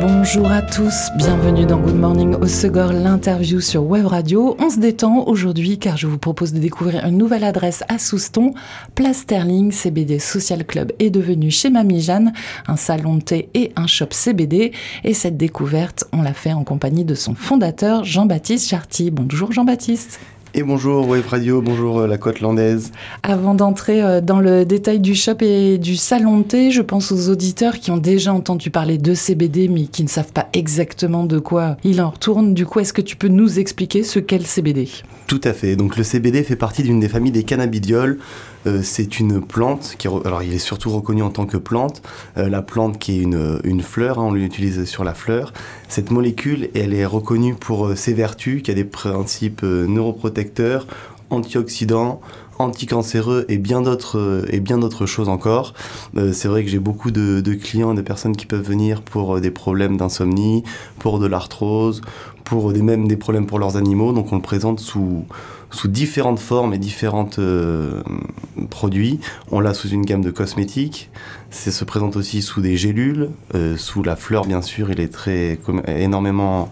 Bonjour à tous, bienvenue dans Good Morning au Segor, l'interview sur Web Radio. On se détend aujourd'hui car je vous propose de découvrir une nouvelle adresse à Souston. Place Sterling, CBD Social Club est devenu chez Mamie Jeanne, un salon de thé et un shop CBD. Et cette découverte, on l'a fait en compagnie de son fondateur Jean-Baptiste Charty. Bonjour Jean-Baptiste. Et bonjour Wave Radio, bonjour euh, la côte landaise. Avant d'entrer euh, dans le détail du shop et du salon de thé, je pense aux auditeurs qui ont déjà entendu parler de CBD mais qui ne savent pas exactement de quoi il en retourne. Du coup, est-ce que tu peux nous expliquer ce qu'est le CBD Tout à fait. Donc le CBD fait partie d'une des familles des cannabidioles. Euh, c'est une plante qui, alors il est surtout reconnu en tant que plante. la plante qui est une, une fleur, hein, on l'utilise sur la fleur. Cette molécule, elle est reconnue pour ses vertus, qui a des principes neuroprotecteurs, antioxydants, anticancéreux et bien d'autres et bien d'autres choses encore. Euh, c'est vrai que j'ai beaucoup de, de, clients, de personnes qui peuvent venir pour des problèmes d'insomnie, pour de l'arthrose, pour des, même des problèmes pour leurs animaux. Donc on le présente sous sous différentes formes et différents euh, produits. On l'a sous une gamme de cosmétiques. Ça se présente aussi sous des gélules, euh, sous la fleur bien sûr. Il est très énormément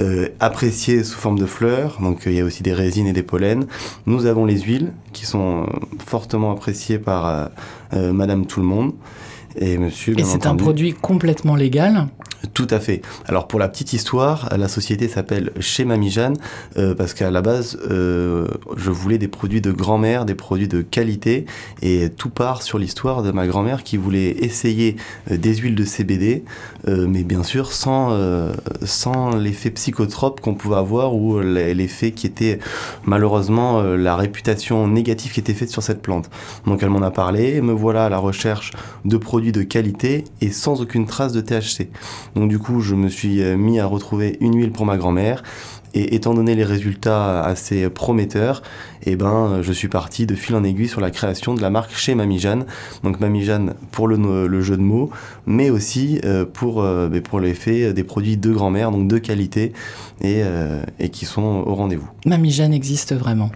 euh, apprécié sous forme de fleurs. Donc il y a aussi des résines et des pollens. Nous avons les huiles qui sont fortement appréciées par Madame Tout le Monde et Monsieur. Et c'est un produit complètement légal. Tout à fait. Alors pour la petite histoire, la société s'appelle Chez Mamie Jeanne euh, parce qu'à la base, euh, je voulais des produits de grand-mère, des produits de qualité et tout part sur l'histoire de ma grand-mère qui voulait essayer euh, des huiles de CBD, euh, mais bien sûr sans, sans l'effet psychotrope qu'on pouvait avoir ou l'effet qui était malheureusement la réputation négative qui était faite sur cette plante. Donc elle m'en a parlé me voilà à la recherche de produits de qualité et sans aucune trace de THC. Donc du coup, je me suis mis à retrouver une huile pour ma grand-mère. Et étant donné les résultats assez prometteurs, eh ben, je suis parti de fil en aiguille sur la création de la marque chez Mamie Jeanne. Donc Mamie Jeanne pour le, jeu de mots, mais aussi euh, pour, euh, pour l'effet des produits de grand-mère, donc de qualité et, euh, et qui sont au rendez-vous. Mamie Jeanne existe vraiment.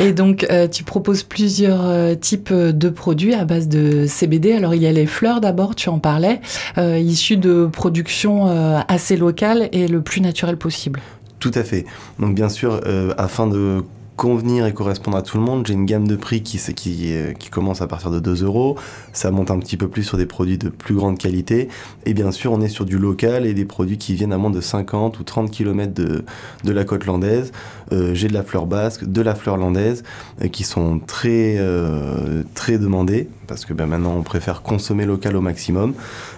Et donc tu proposes plusieurs types de produits à base de CBD. Alors il y a les fleurs d'abord, tu en parlais, issues de production assez locale et le plus naturel possible. Tout à fait. Donc bien sûr, euh, afin de convenir et correspondre à tout le monde, j'ai une gamme de prix qui, qui commence à partir de 2 euros. Ça monte un petit peu plus sur des produits de plus grande qualité. Et bien sûr, on est sur du local et des produits qui viennent à moins de 50 ou 30 km de, la côte landaise. Euh, j'ai de la fleur basque, de la fleur landaise, euh, qui sont très, euh, très demandées parce que ben, maintenant on préfère consommer local au maximum.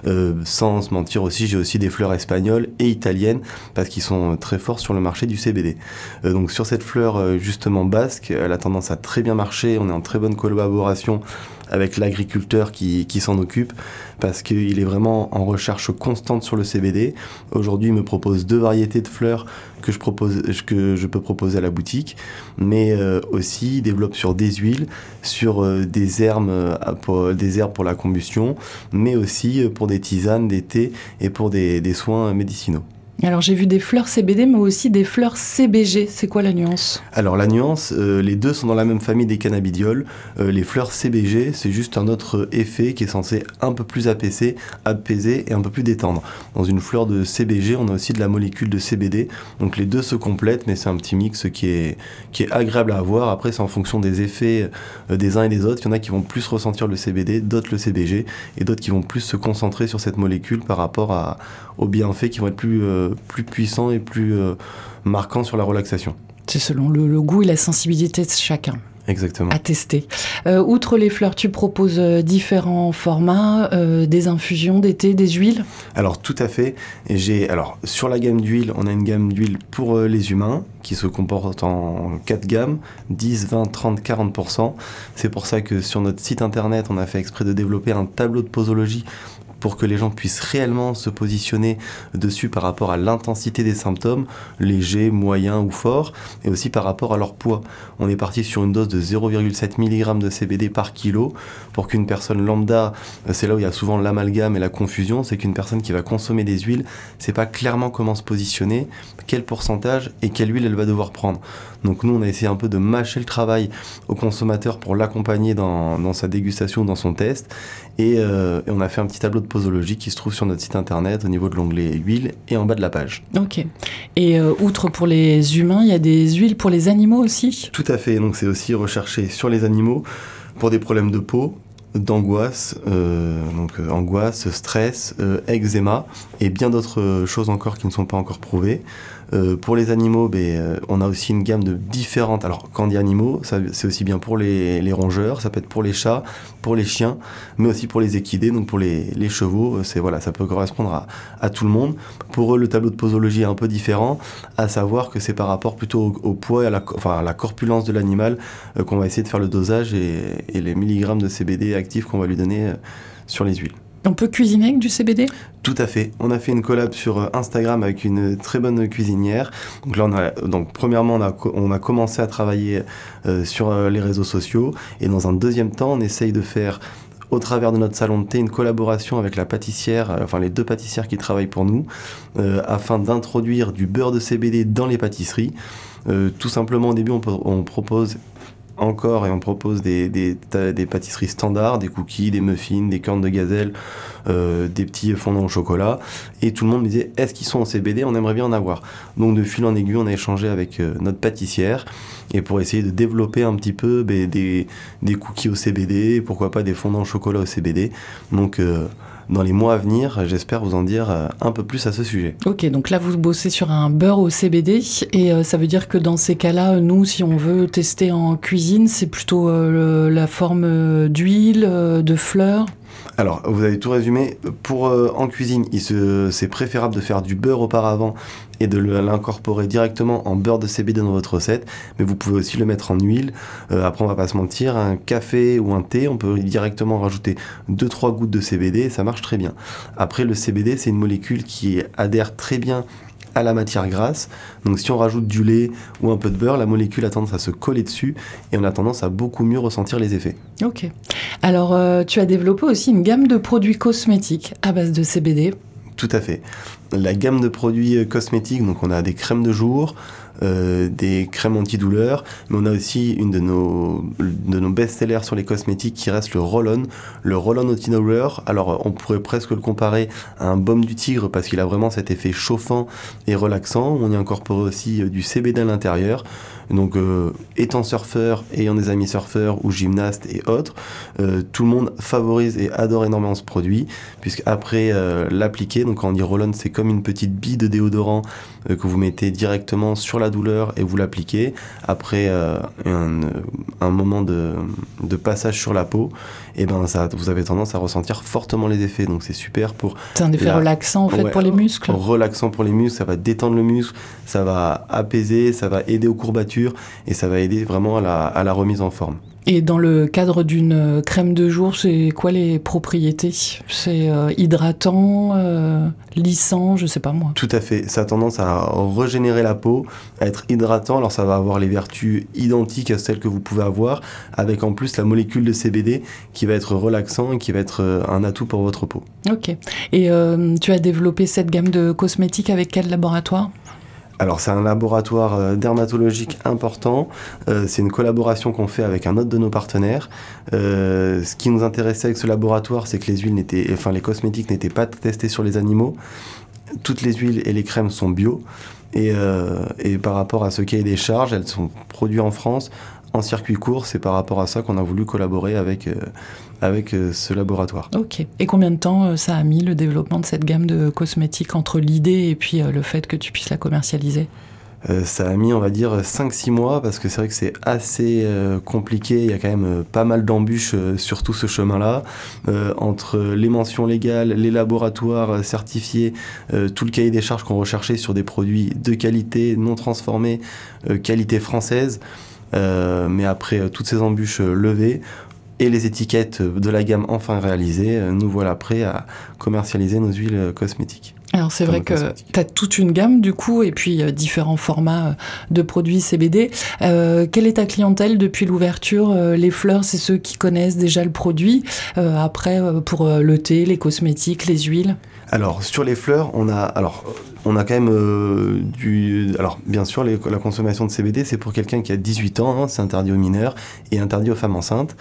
Euh, sans se mentir aussi, j'ai aussi des fleurs espagnoles et italiennes parce qu'ils sont très forts sur le marché du CBD. Euh, donc sur cette fleur euh, justement basque, elle a tendance à très bien marcher. On est en très bonne collaboration avec l'agriculteur qui, s'en occupe parce qu'il est vraiment en recherche constante sur le CBD. Aujourd'hui, il me propose deux variétés de fleurs que je, peux proposer à la boutique, mais euh, aussi il développe sur des huiles, sur euh, des, herbes, euh, pour, des herbes pour la combustion, mais aussi pour des tisanes, des thés et pour des soins médicinaux. Alors j'ai vu des fleurs CBD, mais aussi des fleurs CBG. C'est quoi la nuance? Alors la nuance, euh, les deux sont dans la même famille des cannabidioles. Euh, les fleurs CBG, c'est juste un autre effet qui est censé un peu plus apaiser, apaiser et un peu plus détendre. Dans une fleur de CBG, on a aussi de la molécule de CBD. Donc les deux se complètent, mais c'est un petit mix qui est, agréable à avoir. Après, c'est en fonction des effets euh, des uns et des autres. Il y en a qui vont plus ressentir le CBD, d'autres le CBG, et d'autres qui vont plus se concentrer sur cette molécule par rapport à, aux bienfaits qui vont être plus plus puissant et plus euh, marquant sur la relaxation. C'est selon le, le, goût et la sensibilité de chacun. Exactement. À tester. Euh, outre les fleurs, tu proposes euh, différents formats, euh, des infusions, des thés, des huiles? Alors tout à fait. J'ai alors sur la gamme d'huile, on a une gamme d'huile pour euh, les humains qui se comporte en quatre gammes, 10, 20, 30, 40% C'est pour ça que sur notre site internet, on a fait exprès de développer un tableau de posologie pour que les gens puissent réellement se positionner dessus par rapport à l'intensité des symptômes, légers, moyens ou forts, et aussi par rapport à leur poids. On est parti sur une dose de 0,7 mg de CBD par kilo pour qu'une personne lambda, c'est là où il y a souvent l'amalgame et la confusion, c'est qu'une personne qui va consommer des huiles, sait pas clairement comment se positionner, quel pourcentage et quelle huile elle va devoir prendre. Donc nous, on a essayé un peu de mâcher le travail au consommateur pour l'accompagner dans, sa dégustation, dans son test. Euh, et, on a fait un petit tableau de posologie qui se trouve sur notre site internet au niveau de l'onglet huile et en bas de la page. Ok. Et euh, outre pour les humains, il y a des huiles pour les animaux aussi? Tout à fait. Donc c'est aussi recherché sur les animaux pour des problèmes de peau, d'angoisse, euh, donc angoisse, stress, eczéma et bien d'autres choses encore qui ne sont pas encore prouvées. Euh, pour les animaux, ben, euh, on a aussi une gamme de différentes. Alors, quand on dit animaux, c'est aussi bien pour les, rongeurs, ça peut être pour les chats, pour les chiens, mais aussi pour les équidés, donc pour les, chevaux. Euh, c'est voilà, ça peut correspondre à, tout le monde. Pour eux, le tableau de posologie est un peu différent, à savoir que c'est par rapport plutôt au, poids et à la, enfin, la corpulence de l'animal qu'on va essayer de faire le dosage et les milligrammes de CBD actifs qu'on va lui donner sur les huiles. On peut cuisiner avec du CBD Tout à fait. On a fait une collab sur euh, Instagram avec une très bonne cuisinière. Donc là, on a, donc premièrement, on a, commencé à travailler euh, sur euh, les réseaux sociaux. Et dans un deuxième temps, on essaye de faire au travers de notre salon de thé une collaboration avec la pâtissière, enfin les deux pâtissières qui travaillent pour nous, afin d'introduire du beurre de CBD dans les pâtisseries. tout simplement au début on propose encore et on propose des, pâtisseries standards, des cookies, des muffins, des cornes de gazelle, euh, des petits fondants au chocolat. Et tout le monde me disait est-ce qu'ils sont en CBD On aimerait bien en avoir. Donc de fil en aiguille, on a échangé avec euh, notre pâtissière et pour essayer de développer un petit peu ben, des, cookies au CBD, pourquoi pas des fondants au chocolat au CBD. Donc euh, dans les mois à venir, j'espère vous en dire euh, un peu plus à ce sujet. Ok, donc là vous bossez sur un beurre au CBD et euh, ça veut dire que dans ces cas-là, nous, si on veut tester en cuisine, c'est plutôt la forme d'huile, de fleurs alors, vous avez tout résumé. Pour en cuisine, c'est préférable de faire du beurre auparavant et de l'incorporer directement en beurre de CBD dans votre recette. Mais vous pouvez aussi le mettre en huile. Euh, après, on va pas se mentir, un café ou un thé, on peut directement rajouter 2-3 gouttes de CBD et ça marche très bien. Après, le CBD, c'est une molécule qui adhère très bien à la matière grasse. Donc si on rajoute du lait ou un peu de beurre, la molécule a tendance à se coller dessus et on a tendance à beaucoup mieux ressentir les effets. Ok. Alors euh, tu as développé aussi une gamme de produits cosmétiques à base de CBD. Tout à fait. La gamme de produits euh, cosmétiques, donc on a des crèmes de jour, euh, des crèmes antidouleurs, mais on a aussi une de nos, de nos best-sellers sur les cosmétiques qui reste le Roll-On. Le Roll-On Antidouleur, alors on pourrait presque le comparer à un baume du tigre parce qu'il a vraiment cet effet chauffant et relaxant. On y incorpore aussi euh, du CBD à l'intérieur. Donc, euh, étant surfeur, ayant des amis surfeurs ou gymnastes et autres, euh, tout le monde favorise et adore énormément ce produit, puisque après euh, l'appliquer, donc quand on dit roll-on, c'est comme une petite bille de déodorant que vous mettez directement sur la douleur et vous l'appliquez. Après un, moment de, passage sur la peau, et eh ben ça, vous avez tendance à ressentir fortement les effets. Donc c'est super pour. C'est un effet relaxant en fait pour les muscles. Relaxant pour les muscles, ça va détendre le muscle, ça va apaiser, ça va aider aux courbatures et ça va aider vraiment à la, remise en forme. Et dans le cadre d'une euh, crème de jour, c'est quoi les propriétés? C'est euh, hydratant, euh, lissant, je sais pas moi. Tout à fait. Ça a tendance à régénérer la peau, à être hydratant. Alors ça va avoir les vertus identiques à celles que vous pouvez avoir, avec en plus la molécule de CBD qui va être relaxant et qui va être un atout pour votre peau. Ok. Et tu as développé cette gamme de cosmétiques avec quel laboratoire? Alors c'est un laboratoire euh, dermatologique important. Euh, c'est une collaboration qu'on fait avec un autre de nos partenaires. Euh, ce qui nous intéressait avec ce laboratoire, c'est que les huiles n'étaient, enfin les cosmétiques n'étaient pas testés sur les animaux. Toutes les huiles et les crèmes sont bio. Et, et par rapport à ce cahier des charges, elles sont produites en France en circuit court. C'est par rapport à ça qu'on a voulu collaborer avec, euh, avec euh, ce laboratoire. Ok. Et combien de temps euh, ça a mis le développement de cette gamme de cosmétiques entre l'idée et puis le fait que tu puisses la commercialiser? Ça a mis, on va dire, 5-6 mois parce que c'est vrai que c'est assez compliqué. Il y a quand même pas mal d'embûches sur tout ce chemin-là. entre les mentions légales, les laboratoires certifiés, tout le cahier des charges qu'on recherchait sur des produits de qualité, non transformés, qualité française. Euh, mais après euh, toutes ces embûches euh, levées, et les étiquettes de la gamme enfin réalisées, nous voilà prêts à commercialiser nos huiles cosmétiques. Alors c'est vrai que tu as toute une gamme du coup et puis euh, différents formats de produits CBD. Euh, quelle est ta clientèle depuis l'ouverture Les fleurs, c'est ceux qui connaissent déjà le produit. après, pour le thé, les cosmétiques, les huiles? Alors sur les fleurs, on a alors on a quand même euh, du alors bien sûr la consommation de CBD c'est pour quelqu'un qui a 18 ans, hein, c'est interdit aux mineurs et interdit aux femmes enceintes.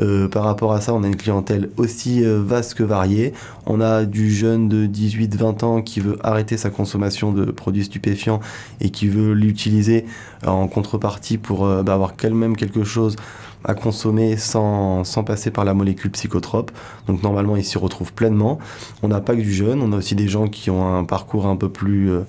Euh, par rapport à ça, on a une clientèle aussi euh, vaste que variée. On a du jeune de 18-20 ans qui veut arrêter sa consommation de produits stupéfiants et qui veut l'utiliser en contrepartie pour bah, avoir quand même quelque chose à consommer sans, passer par la molécule psychotrope. Donc normalement, ils s'y retrouvent pleinement. On n'a pas que du jeune, on a aussi des gens qui ont un parcours un peu plus... Euh,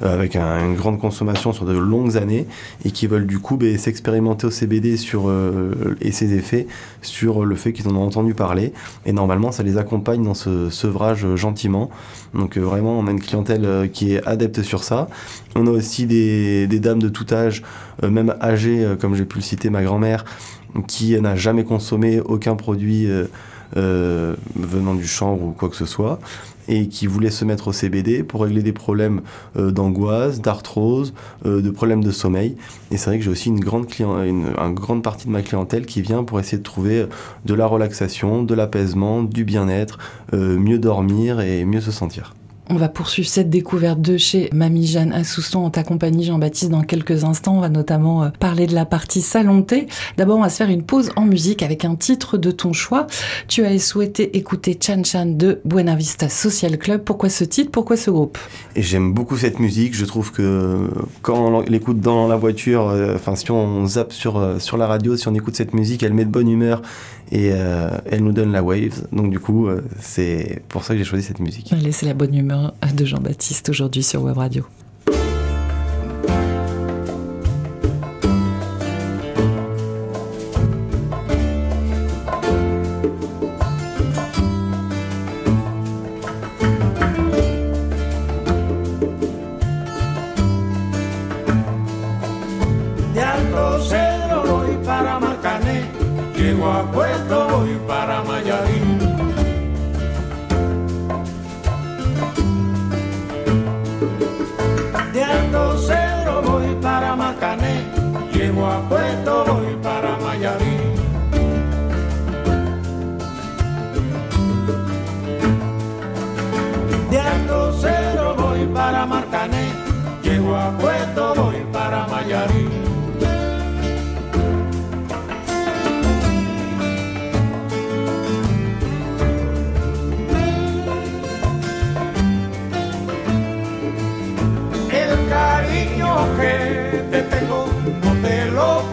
avec une grande consommation sur de longues années et qui veulent du coup ben, s'expérimenter au CBD euh, et ses effets sur le fait qu'ils en ont entendu parler. Et normalement, ça les accompagne dans ce sevrage gentiment. Donc euh, vraiment, on a une clientèle qui est adepte sur ça. On a aussi des, des dames de tout âge, même âgées, comme j'ai pu le citer, ma grand-mère, qui n'a jamais consommé aucun produit euh, euh, venant du chanvre ou quoi que ce soit, et qui voulait se mettre au CBD pour régler des problèmes euh, d'angoisse, d'arthrose, de problèmes de sommeil. Et c'est vrai que j'ai aussi une grande, une grande partie de ma clientèle qui vient pour essayer de trouver de la relaxation, de l'apaisement, du bien-être, mieux dormir et mieux se sentir. On va poursuivre cette découverte de chez Mamie Jeanne à Souston en ta compagnie Jean-Baptiste dans quelques instants. On va notamment euh, parler de la partie salon D'abord, on va se faire une pause en musique avec un titre de ton choix. Tu as souhaité écouter Chan Chan de Buena Vista Social Club. Pourquoi ce titre? Pourquoi ce groupe? J'aime beaucoup cette musique. Je trouve que quand on l'écoute dans la voiture, euh, enfin si on zappe sur, euh, sur la radio, si on écoute cette musique, elle met de bonne humeur et elle nous donne la wave. Donc du coup, c'est pour ça que j'ai choisi cette musique. Allez, c'est la bonne humeur de Jean-Baptiste aujourd'hui sur Web Radio. para El cariño que te tengo no te lo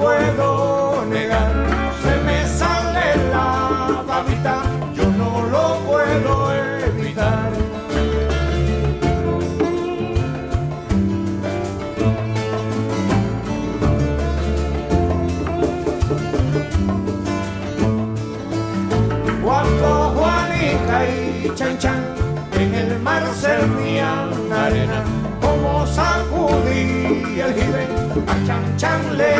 Ser servían arena, como sacudí el jibe, a chan chan le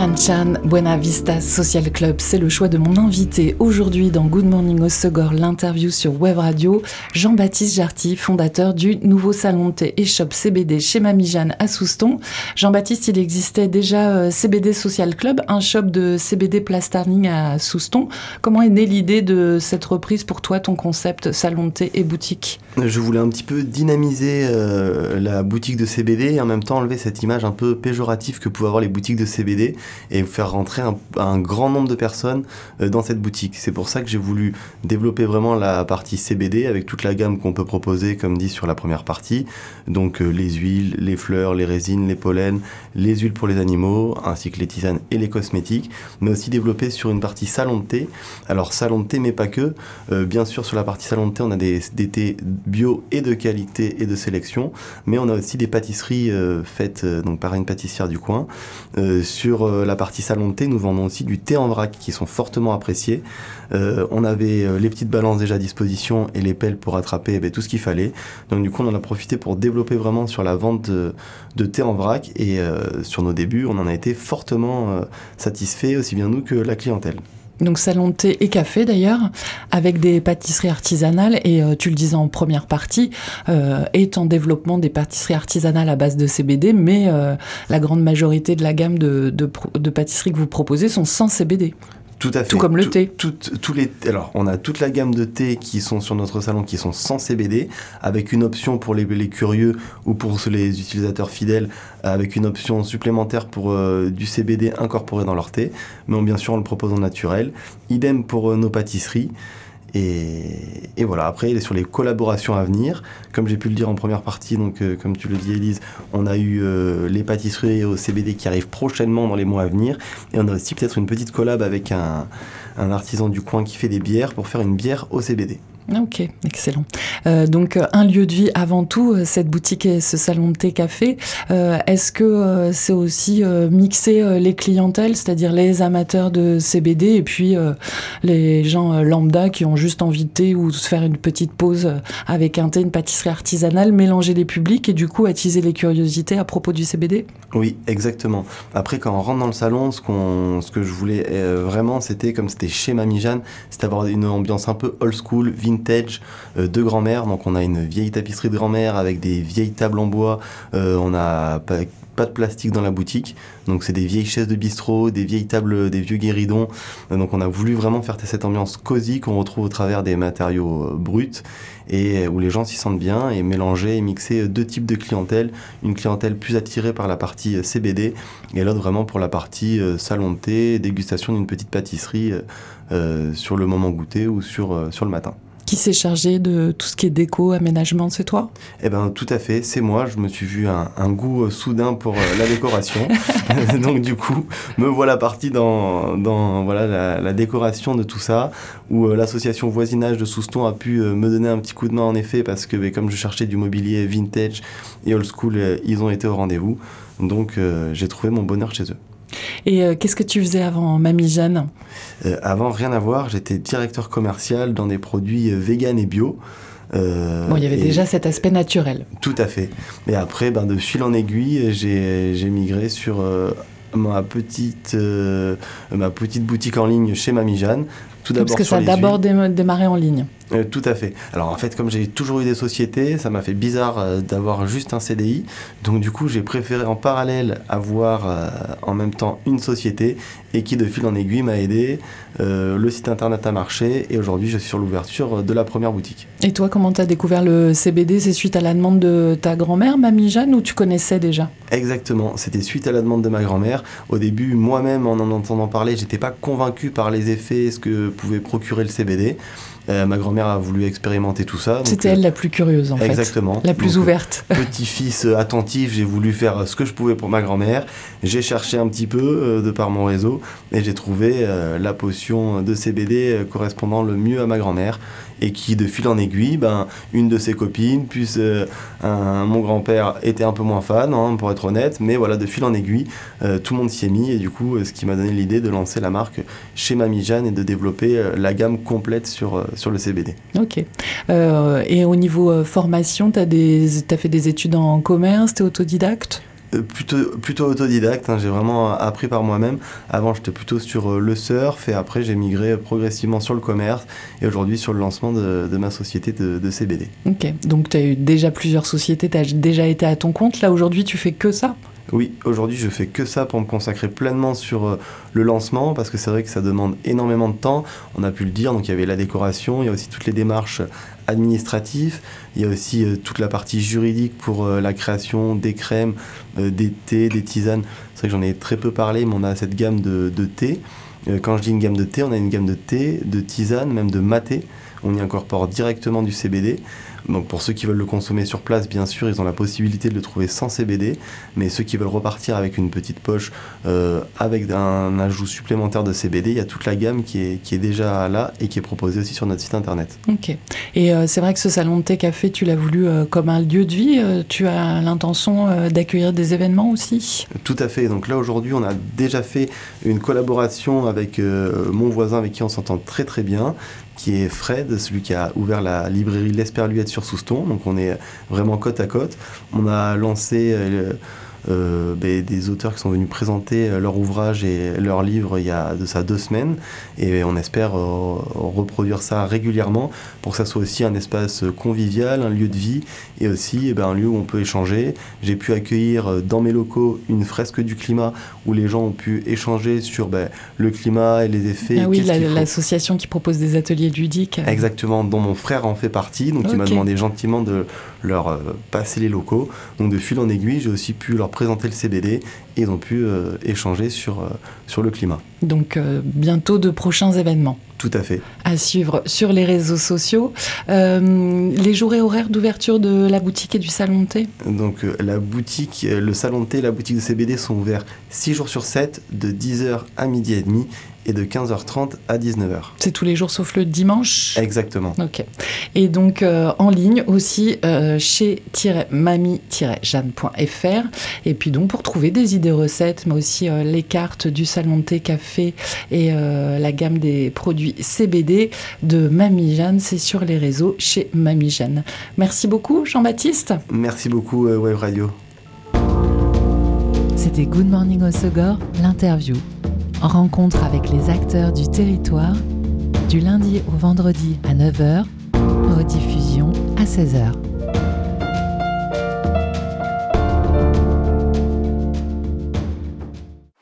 Chan Chan Buena Vista Social Club, c'est le choix de mon invité aujourd'hui dans Good Morning Osegor, l'interview sur Web Radio, Jean-Baptiste Jarty, fondateur du nouveau salon de thé et shop CBD chez Mamie à Souston. Jean-Baptiste, il existait déjà euh, CBD Social Club, un shop de CBD Plastarning à Souston. Comment est née l'idée de cette reprise pour toi, ton concept salon de thé et boutique? Je voulais un petit peu dynamiser euh, la boutique de CBD et en même temps enlever cette image un peu péjorative que pouvaient avoir les boutiques de CBD et faire rentrer un, grand nombre de personnes euh, dans cette boutique. C'est pour ça que j'ai voulu développer vraiment la partie CBD avec toute la gamme qu'on peut proposer, comme dit sur la première partie. Donc euh, les huiles, les fleurs, les résines, les pollens, les huiles pour les animaux, ainsi que les tisanes et les cosmétiques, mais aussi développer sur une partie salon de thé. Alors salon de thé, mais pas que. Bien sûr, sur la partie salon de thé, on a des, des thés bio et de qualité et de sélection, mais on a aussi des pâtisseries euh, faites euh, donc par une pâtissière du coin. Euh, sur la partie salon de thé, nous vendons aussi du thé en vrac qui sont fortement appréciés. On avait les petites balances déjà à disposition et les pelles pour attraper eh bien, tout ce qu'il fallait. Donc du coup, on en a profité pour développer vraiment sur la vente de, de thé en vrac et sur nos débuts, on en a été fortement satisfait aussi bien nous que la clientèle. Donc salon de thé et café d'ailleurs, avec des pâtisseries artisanales et euh, tu le disais en première partie, euh, est en développement des pâtisseries artisanales à base de CBD, mais euh, la grande majorité de la gamme de, de, pâtisseries que vous proposez sont sans CBD. Tout à fait. Tout comme le thé. tous les, alors, on a toute la gamme de thé qui sont sur notre salon qui sont sans CBD, avec une option pour les, les curieux ou pour les utilisateurs fidèles, avec une option supplémentaire pour euh, du CBD incorporé dans leur thé. Mais on- bien sûr, on le propose en naturel. Idem pour euh, nos pâtisseries. Et, voilà, après, sur les collaborations à venir, comme j'ai pu le dire en première partie, donc euh, comme tu le dis, Elise, on a eu euh, les pâtisseries au CBD qui arrivent prochainement dans les mois à venir. Et on a aussi peut-être une petite collab avec un artisan du coin qui fait des bières pour faire une bière au CBD. Ok, excellent. Euh, donc euh, un lieu de vie avant tout, euh, cette boutique et ce salon de thé café. Est-ce que c'est aussi mixer les clientèles, c'est-à-dire les amateurs de CBD et puis les gens lambda qui ont juste envie de thé ou se faire une petite pause avec un thé, une pâtisserie artisanale, mélanger les publics et du coup attiser les curiosités à propos du CBD Oui, exactement. Après, quand on rentre dans le salon, ce, qu'on, ce que je voulais vraiment, c'était comme c'était chez Mamie Jeanne, c'était avoir une ambiance un peu old school, vintage, euh, de grand-mère. Donc, on a une vieille tapisserie de grand-mère avec des vieilles tables en bois. Euh, on a pas, de plastique dans la boutique. Donc, c'est des vieilles chaises de bistrot, des vieilles tables, des vieux guéridons. Euh, donc, on a voulu vraiment faire cette ambiance cosy qu'on retrouve au travers des matériaux bruts et où les gens s'y sentent bien et mélanger et mixer deux types de clientèle une clientèle plus attirée par la partie CBD et l'autre vraiment pour la partie salon de thé, dégustation d'une petite pâtisserie sur le moment goûter ou sur, sur le matin. Qui s'est chargé de tout ce qui est déco, aménagement, c'est toi? Eh ben tout à fait, c'est moi, je me suis vu un, un goût euh, soudain pour euh, la décoration. Donc du coup, me voilà parti dans, dans voilà, la, la décoration de tout ça, où euh, l'association voisinage de Souston a pu me donner un petit coup de main en effet, parce que ben, comme je cherchais du mobilier vintage et old school, ils ont été au rendez-vous. Donc j'ai trouvé mon bonheur chez eux. Et euh, qu'est-ce que tu faisais avant Mamie Jeanne? Euh, avant, rien à voir, j'étais directeur commercial dans des produits euh, vegan et bio. Euh, Bon, il y avait et- déjà cet aspect naturel. Tout à fait. Mais après, ben, de fil en aiguille, j'ai migré sur ma, petite, ma petite boutique en ligne chez Mamie Jeanne. Tout Parce d'abord que sur ça a d'abord démarré en ligne. Euh, tout à fait. Alors en fait, comme j'ai toujours eu des sociétés, ça m'a fait bizarre euh, d'avoir juste un CDI. Donc du coup, j'ai préféré en parallèle avoir euh, en même temps une société et qui de fil en aiguille m'a aidé. Le site internet a marché et aujourd'hui, je suis sur l'ouverture de la première boutique. Et toi, comment t'as découvert le CBD C'est suite à la demande de ta grand-mère, Mamie Jeanne, ou tu connaissais déjà? Exactement, c'était suite à la demande de ma grand-mère. Au début, moi-même, en en entendant parler, j'étais pas convaincu par les effets, ce que pouvait procurer le CBD. Euh, ma grand-mère a voulu expérimenter tout ça. C'était euh, elle la plus curieuse en fait. Exactement. La plus Donc, ouverte. Petit-fils euh, attentif, j'ai voulu faire ce que je pouvais pour ma grand-mère. J'ai cherché un petit peu euh, de par mon réseau et j'ai trouvé euh, la potion de CBD euh, correspondant le mieux à ma grand-mère et qui, de fil en aiguille, ben, une de ses copines, puis euh, mon grand-père était un peu moins fan, hein, pour être honnête, mais voilà, de fil en aiguille, euh, tout le monde s'y est mis et du coup, euh, ce qui m'a donné l'idée de lancer la marque chez Mamie Jeanne et de développer la gamme complète sur, sur le CBD. Ok. Et au niveau formation, tu as, fait des études en commerce, tu es autodidacte? Plutôt, plutôt autodidacte, hein, j'ai vraiment appris par moi-même. Avant, j'étais plutôt sur euh, le surf et après, j'ai migré progressivement sur le commerce et aujourd'hui sur le lancement de, de ma société de, de CBD. Ok. Donc tu as eu déjà plusieurs sociétés, tu as déjà été à ton compte. Là aujourd'hui, tu fais que ça? Oui, aujourd'hui, je fais que ça pour me consacrer pleinement sur euh, le lancement parce que c'est vrai que ça demande énormément de temps. On a pu le dire, donc il y avait la décoration, il y a aussi toutes les démarches administratives, il y a aussi euh, toute la partie juridique pour euh, la création des crèmes, des thés, des tisanes. C'est vrai que j'en ai très peu parlé, mais on a cette gamme de, de thé. Euh, quand je dis une gamme de thé, on a une gamme de thé, de tisane, même de maté. On y incorpore directement du CBD. Donc pour ceux qui veulent le consommer sur place, bien sûr, ils ont la possibilité de le trouver sans CBD. Mais ceux qui veulent repartir avec une petite poche, euh, avec un ajout supplémentaire de CBD, il y a toute la gamme qui est, qui est déjà là et qui est proposée aussi sur notre site internet. Ok. Et euh, c'est vrai que ce salon de thé café, tu l'as voulu euh, comme un lieu de vie. tu as l'intention d'accueillir des événements aussi? Tout à fait. Donc là aujourd'hui, on a déjà fait une collaboration avec mon voisin avec qui on s'entend très très bien, qui est Fred, celui qui a ouvert la librairie L'Esperluette sur Souston. Donc on est vraiment côte à côte. On a lancé euh, euh, ben, des auteurs qui sont venus présenter euh, leur ouvrage et leur livre il y a de ça deux semaines. Et on espère euh, reproduire ça régulièrement pour que ça soit aussi un espace convivial, un lieu de vie et aussi eh ben, un lieu où on peut échanger. J'ai pu accueillir dans mes locaux une fresque du climat où les gens ont pu échanger sur ben, le climat et les effets. Ah oui, la- l'association qui propose des ateliers ludiques. Exactement, dont mon frère en fait partie. Donc il m'a demandé gentiment de leur passer les locaux. Donc de fil en aiguille, j'ai aussi pu leur présenter le CBD et ils ont pu euh, échanger sur, euh, sur le climat. Donc euh, bientôt de prochains événements Tout à fait. à suivre sur les réseaux sociaux. Euh, les jours et horaires d'ouverture de la boutique et du salon de thé Donc euh, la boutique, euh, le salon de thé et la boutique de CBD sont ouverts 6 jours sur 7, de 10h à midi et demi et de 15h30 à 19h. C'est tous les jours sauf le dimanche? Exactement. Ok. Et donc euh, en ligne aussi euh, chez mami-jeanne.fr. Et puis donc pour trouver des idées recettes, mais aussi euh, les cartes du salon de thé café et la gamme des produits CBD de Mamie Jeanne, c'est sur les réseaux chez Mamie Jeanne. Merci beaucoup Jean-Baptiste. Merci beaucoup euh, Web Radio. C'était Good Morning Osogor, l'interview. Rencontre avec les acteurs du territoire, du lundi au vendredi à 9h, rediffusion à 16h.